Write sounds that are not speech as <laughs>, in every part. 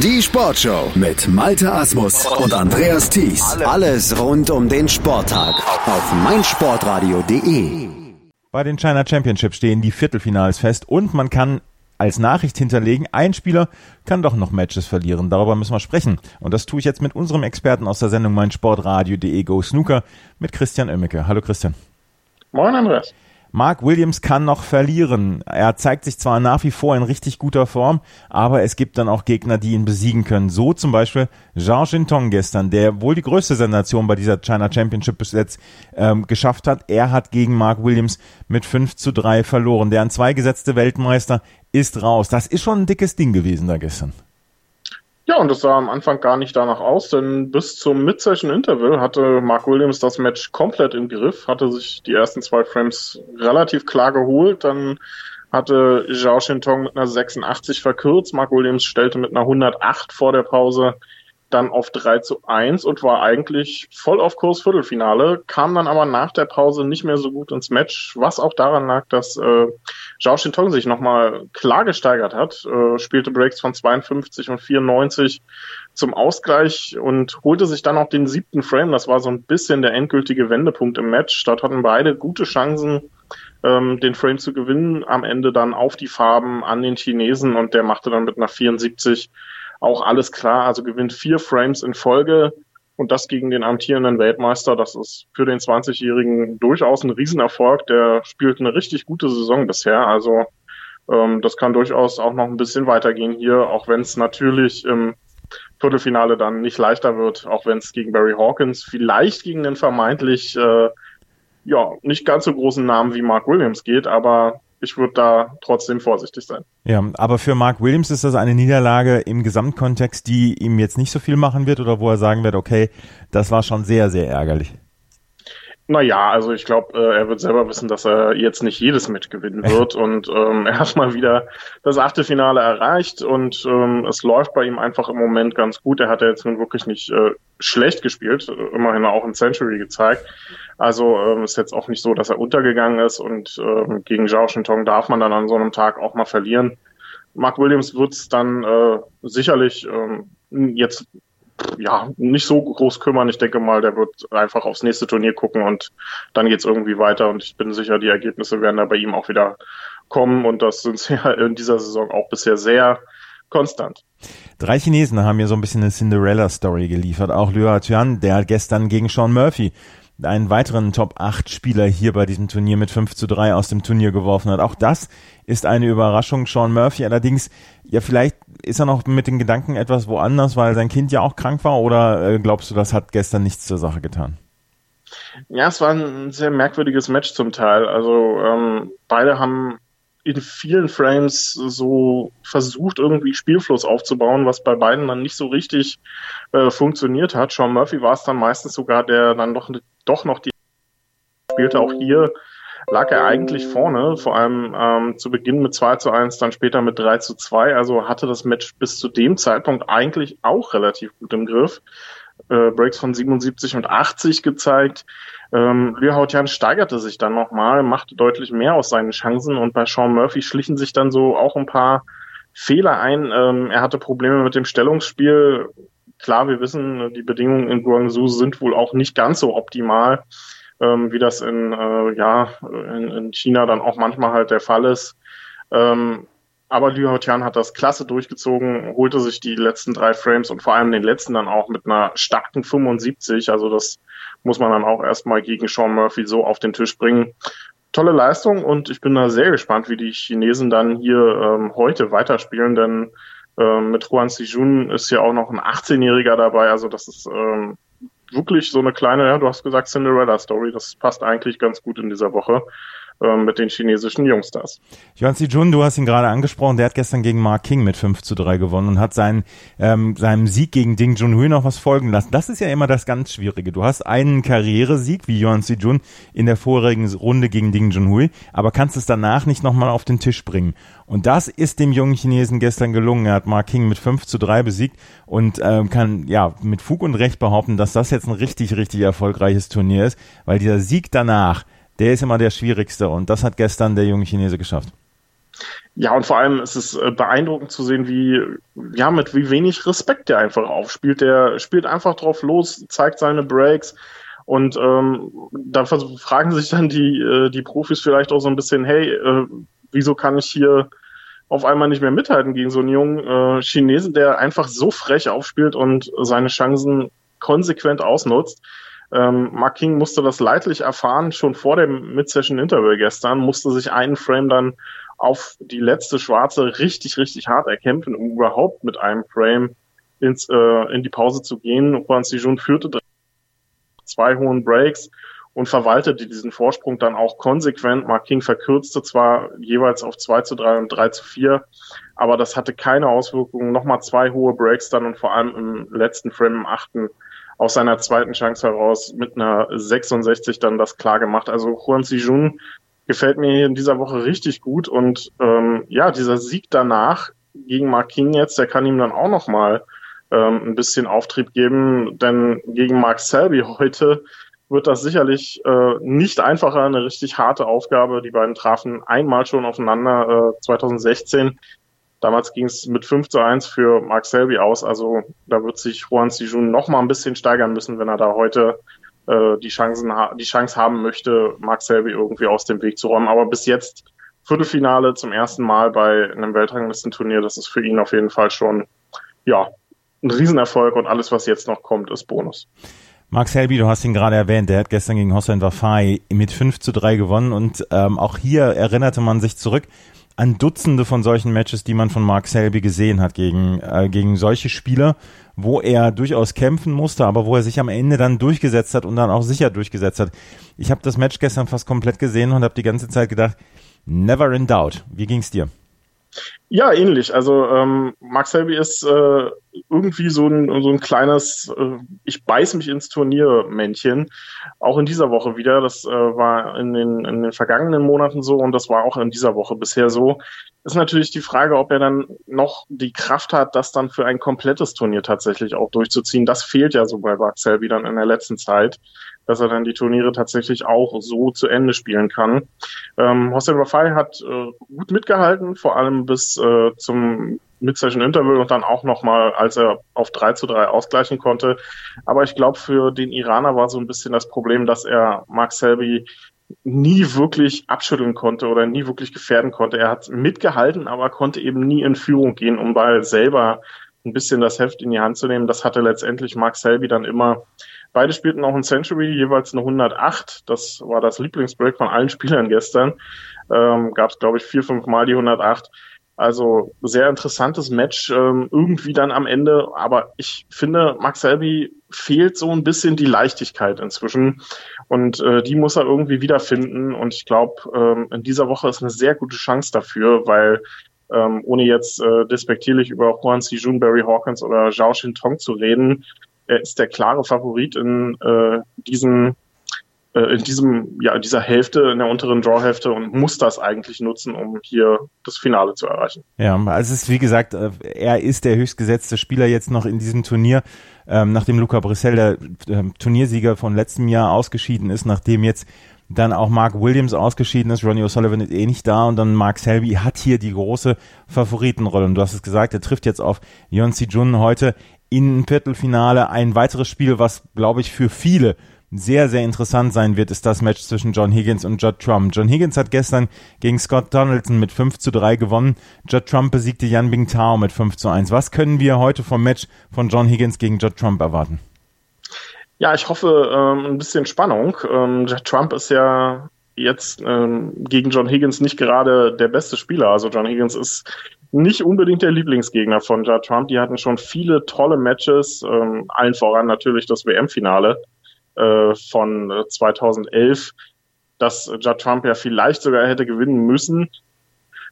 Die Sportshow mit Malte Asmus und Andreas Thies. Alles rund um den Sporttag auf meinsportradio.de. Bei den China Championship stehen die Viertelfinals fest und man kann als Nachricht hinterlegen, ein Spieler kann doch noch Matches verlieren. Darüber müssen wir sprechen. Und das tue ich jetzt mit unserem Experten aus der Sendung meinsportradio.de Go Snooker mit Christian Oemmeke. Hallo Christian. Moin Andreas. Mark Williams kann noch verlieren. Er zeigt sich zwar nach wie vor in richtig guter Form, aber es gibt dann auch Gegner, die ihn besiegen können. So zum Beispiel Zhao Xintong gestern, der wohl die größte Sensation bei dieser China Championship bis jetzt ähm, geschafft hat. Er hat gegen Mark Williams mit 5 zu 3 verloren. Der an zwei gesetzte Weltmeister ist raus. Das ist schon ein dickes Ding gewesen da gestern. Ja, und das sah am Anfang gar nicht danach aus, denn bis zum Mid-Session Interval hatte Mark Williams das Match komplett im Griff, hatte sich die ersten zwei Frames relativ klar geholt, dann hatte Zhao Shintong mit einer 86 verkürzt, Mark Williams stellte mit einer 108 vor der Pause dann auf 3 zu 1 und war eigentlich voll auf Kurs Viertelfinale, kam dann aber nach der Pause nicht mehr so gut ins Match, was auch daran lag, dass äh, Zhao Shintong sich nochmal klar gesteigert hat, äh, spielte Breaks von 52 und 94 zum Ausgleich und holte sich dann auch den siebten Frame. Das war so ein bisschen der endgültige Wendepunkt im Match. Dort hatten beide gute Chancen, ähm, den Frame zu gewinnen. Am Ende dann auf die Farben an den Chinesen und der machte dann mit einer 74 auch alles klar. Also gewinnt vier Frames in Folge und das gegen den amtierenden Weltmeister. Das ist für den 20-Jährigen durchaus ein Riesenerfolg. Der spielt eine richtig gute Saison bisher. Also ähm, das kann durchaus auch noch ein bisschen weitergehen hier, auch wenn es natürlich im Viertelfinale dann nicht leichter wird, auch wenn es gegen Barry Hawkins vielleicht gegen den vermeintlich äh, ja nicht ganz so großen Namen wie Mark Williams geht, aber ich würde da trotzdem vorsichtig sein. Ja, aber für Mark Williams ist das eine Niederlage im Gesamtkontext, die ihm jetzt nicht so viel machen wird oder wo er sagen wird, okay, das war schon sehr, sehr ärgerlich. Naja, also ich glaube, äh, er wird selber wissen, dass er jetzt nicht jedes Match gewinnen <laughs> wird und ähm, <laughs> er hat mal wieder das Achtelfinale erreicht und ähm, es läuft bei ihm einfach im Moment ganz gut. Er hat ja jetzt nun wirklich nicht äh, schlecht gespielt, immerhin auch ein Century gezeigt. Also ähm, ist jetzt auch nicht so, dass er untergegangen ist und ähm, gegen Zhao Shintong darf man dann an so einem Tag auch mal verlieren. Mark Williams wird es dann äh, sicherlich ähm, jetzt ja nicht so groß kümmern. Ich denke mal, der wird einfach aufs nächste Turnier gucken und dann geht's irgendwie weiter und ich bin sicher, die Ergebnisse werden da bei ihm auch wieder kommen und das sind <laughs> ja in dieser Saison auch bisher sehr konstant. Drei Chinesen haben mir so ein bisschen eine Cinderella-Story geliefert. Auch Liu Tian, der gestern gegen Sean Murphy einen weiteren Top 8 Spieler hier bei diesem Turnier mit 5 zu 3 aus dem Turnier geworfen hat. Auch das ist eine Überraschung. Sean Murphy allerdings, ja, vielleicht ist er noch mit den Gedanken etwas woanders, weil sein Kind ja auch krank war oder äh, glaubst du, das hat gestern nichts zur Sache getan? Ja, es war ein sehr merkwürdiges Match zum Teil. Also ähm, beide haben in vielen Frames so versucht, irgendwie Spielfluss aufzubauen, was bei beiden dann nicht so richtig äh, funktioniert hat. Sean Murphy war es dann meistens sogar, der dann doch, doch noch die spielte. Auch hier lag er eigentlich vorne, vor allem ähm, zu Beginn mit 2 zu 1, dann später mit 3 zu 2. Also hatte das Match bis zu dem Zeitpunkt eigentlich auch relativ gut im Griff. Äh, Breaks von 77 und 80 gezeigt. Ähm, Liu Haotian steigerte sich dann nochmal, machte deutlich mehr aus seinen Chancen und bei Sean Murphy schlichen sich dann so auch ein paar Fehler ein. Ähm, er hatte Probleme mit dem Stellungsspiel. Klar, wir wissen, die Bedingungen in Guangzhou sind wohl auch nicht ganz so optimal, ähm, wie das in, äh, ja, in, in, China dann auch manchmal halt der Fall ist. Ähm, aber Liu Haotian hat das klasse durchgezogen, holte sich die letzten drei Frames und vor allem den letzten dann auch mit einer starken 75. Also das muss man dann auch erstmal gegen Sean Murphy so auf den Tisch bringen. Tolle Leistung und ich bin da sehr gespannt, wie die Chinesen dann hier ähm, heute weiterspielen, denn ähm, mit Juan Sijun ist ja auch noch ein 18-Jähriger dabei, also das ist ähm, wirklich so eine kleine, ja, du hast gesagt Cinderella-Story, das passt eigentlich ganz gut in dieser Woche. Ähm, mit den chinesischen Jungstars. Yuan Jun, du hast ihn gerade angesprochen, der hat gestern gegen Mark King mit 5 zu 3 gewonnen und hat seinen, ähm, seinem Sieg gegen Ding Junhui noch was folgen lassen. Das ist ja immer das ganz Schwierige. Du hast einen Karrieresieg wie Yuan Jun in der vorigen Runde gegen Ding Junhui, aber kannst es danach nicht nochmal auf den Tisch bringen. Und das ist dem jungen Chinesen gestern gelungen. Er hat Mark King mit 5 zu 3 besiegt und ähm, kann ja mit Fug und Recht behaupten, dass das jetzt ein richtig, richtig erfolgreiches Turnier ist, weil dieser Sieg danach der ist immer der schwierigste und das hat gestern der junge Chinese geschafft. Ja, und vor allem ist es äh, beeindruckend zu sehen, wie, ja, mit wie wenig Respekt der einfach aufspielt. Der spielt einfach drauf los, zeigt seine Breaks. Und ähm, da fragen sich dann die, äh, die Profis vielleicht auch so ein bisschen, hey, äh, wieso kann ich hier auf einmal nicht mehr mithalten gegen so einen jungen äh, Chinesen, der einfach so frech aufspielt und seine Chancen konsequent ausnutzt. Ähm, Mark King musste das leidlich erfahren, schon vor dem Mid-Session-Interval gestern, musste sich einen Frame dann auf die letzte Schwarze richtig, richtig hart erkämpfen, um überhaupt mit einem Frame ins, äh, in die Pause zu gehen. Juan Sijun führte zwei hohen Breaks und verwaltete diesen Vorsprung dann auch konsequent. Mark King verkürzte zwar jeweils auf 2 zu 3 und 3 zu 4, aber das hatte keine Auswirkungen. Nochmal zwei hohe Breaks dann und vor allem im letzten Frame, im achten, aus seiner zweiten Chance heraus mit einer 66 dann das klar gemacht. Also Juan Sijun gefällt mir in dieser Woche richtig gut und ähm, ja, dieser Sieg danach gegen Mark King jetzt, der kann ihm dann auch nochmal ähm, ein bisschen Auftrieb geben, denn gegen Mark Selby heute wird das sicherlich äh, nicht einfacher, eine richtig harte Aufgabe. Die beiden trafen einmal schon aufeinander äh, 2016. Damals ging es mit 5 zu 1 für Mark Selby aus. Also da wird sich Juan Sijun noch mal ein bisschen steigern müssen, wenn er da heute äh, die, Chancen die Chance haben möchte, Mark Selby irgendwie aus dem Weg zu räumen. Aber bis jetzt Viertelfinale zum ersten Mal bei einem Weltranglistenturnier, das ist für ihn auf jeden Fall schon ja ein Riesenerfolg und alles, was jetzt noch kommt, ist Bonus. Max Helby, du hast ihn gerade erwähnt, der hat gestern gegen Hossein Wafai mit 5 zu 3 gewonnen und ähm, auch hier erinnerte man sich zurück an Dutzende von solchen Matches, die man von Mark Selby gesehen hat gegen, äh, gegen solche Spieler, wo er durchaus kämpfen musste, aber wo er sich am Ende dann durchgesetzt hat und dann auch sicher durchgesetzt hat. Ich habe das Match gestern fast komplett gesehen und habe die ganze Zeit gedacht, never in doubt. Wie ging's dir? Ja, ähnlich. Also ähm, Max Selby ist äh, irgendwie so ein, so ein kleines, äh, ich beiß mich ins Turnier-Männchen. Auch in dieser Woche wieder. Das äh, war in den, in den vergangenen Monaten so und das war auch in dieser Woche bisher so. Ist natürlich die Frage, ob er dann noch die Kraft hat, das dann für ein komplettes Turnier tatsächlich auch durchzuziehen. Das fehlt ja so bei Max Selby dann in der letzten Zeit dass er dann die Turniere tatsächlich auch so zu Ende spielen kann. Ähm, Hossein Rafai hat äh, gut mitgehalten, vor allem bis äh, zum Mid-Session Interval und dann auch nochmal, als er auf 3 zu 3 ausgleichen konnte. Aber ich glaube, für den Iraner war so ein bisschen das Problem, dass er Mark Selby nie wirklich abschütteln konnte oder nie wirklich gefährden konnte. Er hat mitgehalten, aber konnte eben nie in Führung gehen, um mal selber ein bisschen das Heft in die Hand zu nehmen. Das hatte letztendlich Mark Selby dann immer Beide spielten auch ein Century, jeweils eine 108. Das war das Lieblingsbreak von allen <laughs> Spielern gestern. Ähm, Gab es, glaube ich, vier, fünf Mal die 108. Also sehr interessantes Match ähm, irgendwie dann am Ende. Aber ich finde, Max Selby fehlt so ein bisschen die Leichtigkeit inzwischen. Und äh, die muss er irgendwie wiederfinden. Und ich glaube, ähm, in dieser Woche ist eine sehr gute Chance dafür, weil ähm, ohne jetzt äh, despektierlich über Juan C. Jun, Barry Hawkins oder Zhao Shin Tong zu reden, er ist der klare Favorit in äh, diesem äh, in diesem ja dieser Hälfte in der unteren Drawhälfte und muss das eigentlich nutzen, um hier das Finale zu erreichen. Ja, also es ist wie gesagt, äh, er ist der höchstgesetzte Spieler jetzt noch in diesem Turnier, ähm, nachdem Luca Brissell der äh, Turniersieger von letztem Jahr ausgeschieden ist, nachdem jetzt dann auch Mark Williams ausgeschieden ist, Ronnie O'Sullivan ist eh nicht da und dann Mark Selby hat hier die große Favoritenrolle. Und du hast es gesagt, er trifft jetzt auf Yonsi Jun heute in Viertelfinale. Ein weiteres Spiel, was, glaube ich, für viele sehr, sehr interessant sein wird, ist das Match zwischen John Higgins und Judd Trump. John Higgins hat gestern gegen Scott Donaldson mit 5 zu 3 gewonnen. Judd Trump besiegte Yan Bingtao mit 5 zu 1. Was können wir heute vom Match von John Higgins gegen Judd Trump erwarten? Ja, ich hoffe ähm, ein bisschen Spannung. Ähm, Judd Trump ist ja jetzt ähm, gegen John Higgins nicht gerade der beste Spieler. Also John Higgins ist nicht unbedingt der Lieblingsgegner von Judd Trump. Die hatten schon viele tolle Matches, ähm, allen voran natürlich das WM-Finale äh, von 2011, äh, das Judd Trump ja vielleicht sogar hätte gewinnen müssen,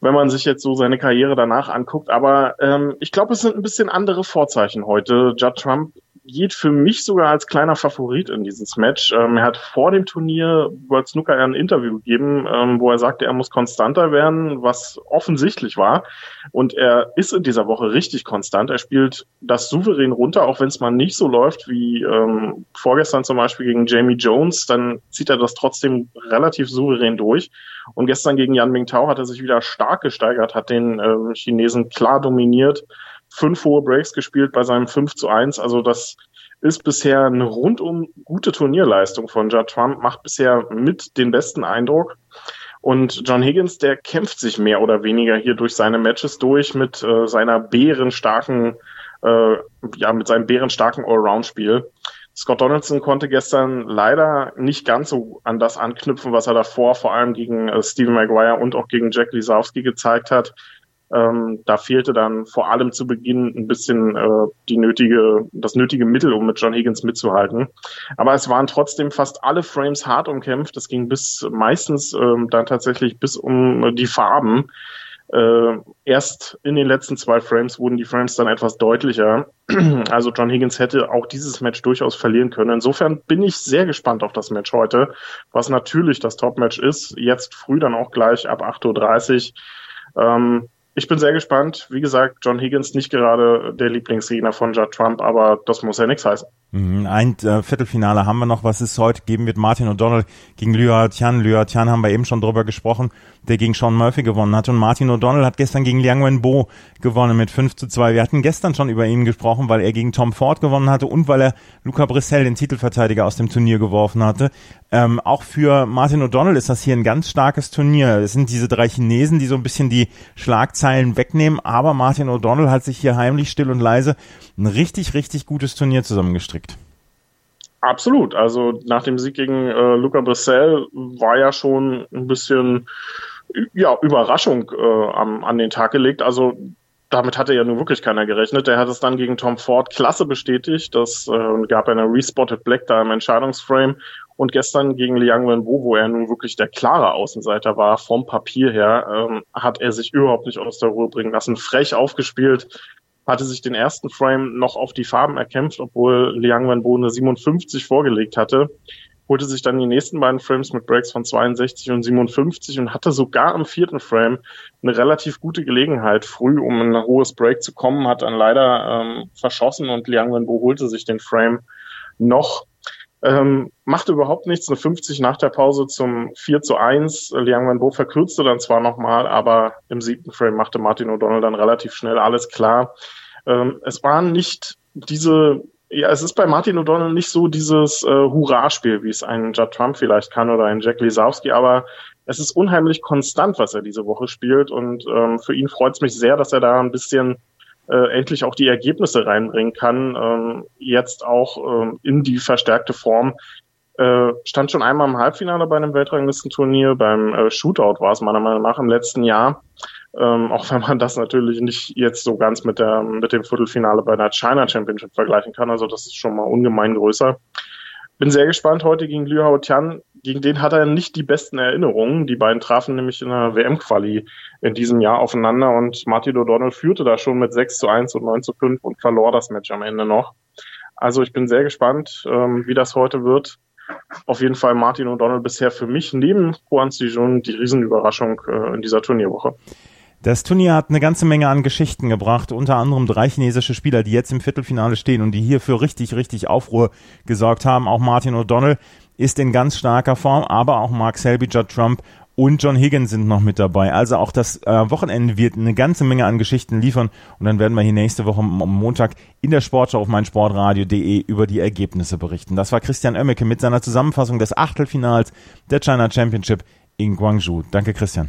wenn man sich jetzt so seine Karriere danach anguckt. Aber ähm, ich glaube, es sind ein bisschen andere Vorzeichen heute. Judd Trump geht für mich sogar als kleiner Favorit in dieses Match. Ähm, er hat vor dem Turnier World Snooker ein Interview gegeben, ähm, wo er sagte, er muss konstanter werden, was offensichtlich war. Und er ist in dieser Woche richtig konstant. Er spielt das souverän runter, auch wenn es mal nicht so läuft wie ähm, vorgestern zum Beispiel gegen Jamie Jones, dann zieht er das trotzdem relativ souverän durch. Und gestern gegen Yan Mingtao hat er sich wieder stark gesteigert, hat den äh, Chinesen klar dominiert fünf hohe Breaks gespielt bei seinem 5 zu 1. Also das ist bisher eine rundum gute Turnierleistung von Judd Trump, macht bisher mit den besten Eindruck. Und John Higgins, der kämpft sich mehr oder weniger hier durch seine Matches durch mit äh, seiner bärenstarken, äh, ja, mit seinem bärenstarken Allround-Spiel. Scott Donaldson konnte gestern leider nicht ganz so an das anknüpfen, was er davor vor allem gegen äh, Stephen Maguire und auch gegen Jack Lisowski gezeigt hat. Ähm, da fehlte dann vor allem zu Beginn ein bisschen äh, die nötige, das nötige Mittel, um mit John Higgins mitzuhalten. Aber es waren trotzdem fast alle Frames hart umkämpft. Es ging bis meistens ähm, dann tatsächlich bis um die Farben. Äh, erst in den letzten zwei Frames wurden die Frames dann etwas deutlicher. <clears throat> Also John Higgins hätte auch dieses Match durchaus verlieren können. Insofern bin ich sehr gespannt auf das Match heute, was natürlich das Top-Match ist. Jetzt früh dann auch gleich ab 8.30 Uhr. Ähm, ich bin sehr gespannt. Wie gesagt, John Higgins nicht gerade der Lieblingsgegner von Judd Trump, aber das muss ja nichts heißen. Mhm, ein äh, Viertelfinale haben wir noch, was es heute geben wird. Martin O'Donnell gegen Lua Tian. Lua Tian haben wir eben schon drüber gesprochen, der gegen Sean Murphy gewonnen hat. Und Martin O'Donnell hat gestern gegen Liang Wenbo gewonnen mit 5 zu 2. Wir hatten gestern schon über ihn gesprochen, weil er gegen Tom Ford gewonnen hatte und weil er Luca Brissell, den Titelverteidiger, aus dem Turnier geworfen hatte. Ähm, auch für Martin O'Donnell ist das hier ein ganz starkes Turnier. Es sind diese drei Chinesen, die so ein bisschen die Schlagzeilen wegnehmen. Aber Martin O'Donnell hat sich hier heimlich still und leise ein richtig, richtig gutes Turnier zusammengestrickt. Absolut. Also nach dem Sieg gegen äh, Luca Brissell war ja schon ein bisschen ja, Überraschung äh, am, an den Tag gelegt. Also damit hatte ja nun wirklich keiner gerechnet. Der hat es dann gegen Tom Ford klasse bestätigt. Das äh, gab eine Respotted Black da im Entscheidungsframe. Und gestern gegen Liang Wenbo, wo er nun wirklich der klare Außenseiter war, vom Papier her, ähm, hat er sich überhaupt nicht aus der Ruhe bringen lassen. Frech aufgespielt, hatte sich den ersten Frame noch auf die Farben erkämpft, obwohl Liang Wenbo eine 57 vorgelegt hatte, holte sich dann die nächsten beiden Frames mit Breaks von 62 und 57 und hatte sogar im vierten Frame eine relativ gute Gelegenheit, früh um ein hohes Break zu kommen, hat dann leider ähm, verschossen und Liang Wenbo holte sich den Frame noch. Ähm, machte überhaupt nichts, eine 50 nach der Pause zum 4 zu 1. Liang Wenbo verkürzte dann zwar nochmal, aber im siebten Frame machte Martin O'Donnell dann relativ schnell alles klar. Ähm, es waren nicht diese, ja, es ist bei Martin O'Donnell nicht so dieses äh, Hurra-Spiel, wie es ein Judd Trump vielleicht kann oder ein Jack Lisowski, aber es ist unheimlich konstant, was er diese Woche spielt und ähm, für ihn freut es mich sehr, dass er da ein bisschen äh, endlich auch die Ergebnisse reinbringen kann, ähm, jetzt auch ähm, in die verstärkte Form. Äh, stand schon einmal im Halbfinale bei einem Weltranglistenturnier, beim äh, Shootout war es meiner Meinung nach im letzten Jahr. Ähm, auch wenn man das natürlich nicht jetzt so ganz mit, der, mit dem Viertelfinale bei der China Championship vergleichen kann. Also das ist schon mal ungemein größer. Bin sehr gespannt heute gegen Liu Hao Tian. Gegen den hat er nicht die besten Erinnerungen. Die beiden trafen nämlich in der WM-Quali in diesem Jahr aufeinander und Martin O'Donnell führte da schon mit 6 zu 1 und 9 zu 5 und verlor das Match am Ende noch. Also ich bin sehr gespannt, ähm, wie das heute wird auf jeden Fall Martin O'Donnell bisher für mich neben Juan Sijun die Riesenüberraschung äh, in dieser Turnierwoche. Das Turnier hat eine ganze Menge an Geschichten gebracht, unter anderem drei chinesische Spieler, die jetzt im Viertelfinale stehen und die hier für richtig, richtig Aufruhr gesorgt haben. Auch Martin O'Donnell ist in ganz starker Form, aber auch Mark Selby, Judd Trump und John Higgins sind noch mit dabei. Also auch das äh, Wochenende wird eine ganze Menge an Geschichten liefern und dann werden wir hier nächste Woche am Montag in der Sportschau auf meinsportradio.de über die Ergebnisse berichten. Das war Christian Oemmeke mit seiner Zusammenfassung des Achtelfinals der China Championship in Guangzhou. Danke Christian.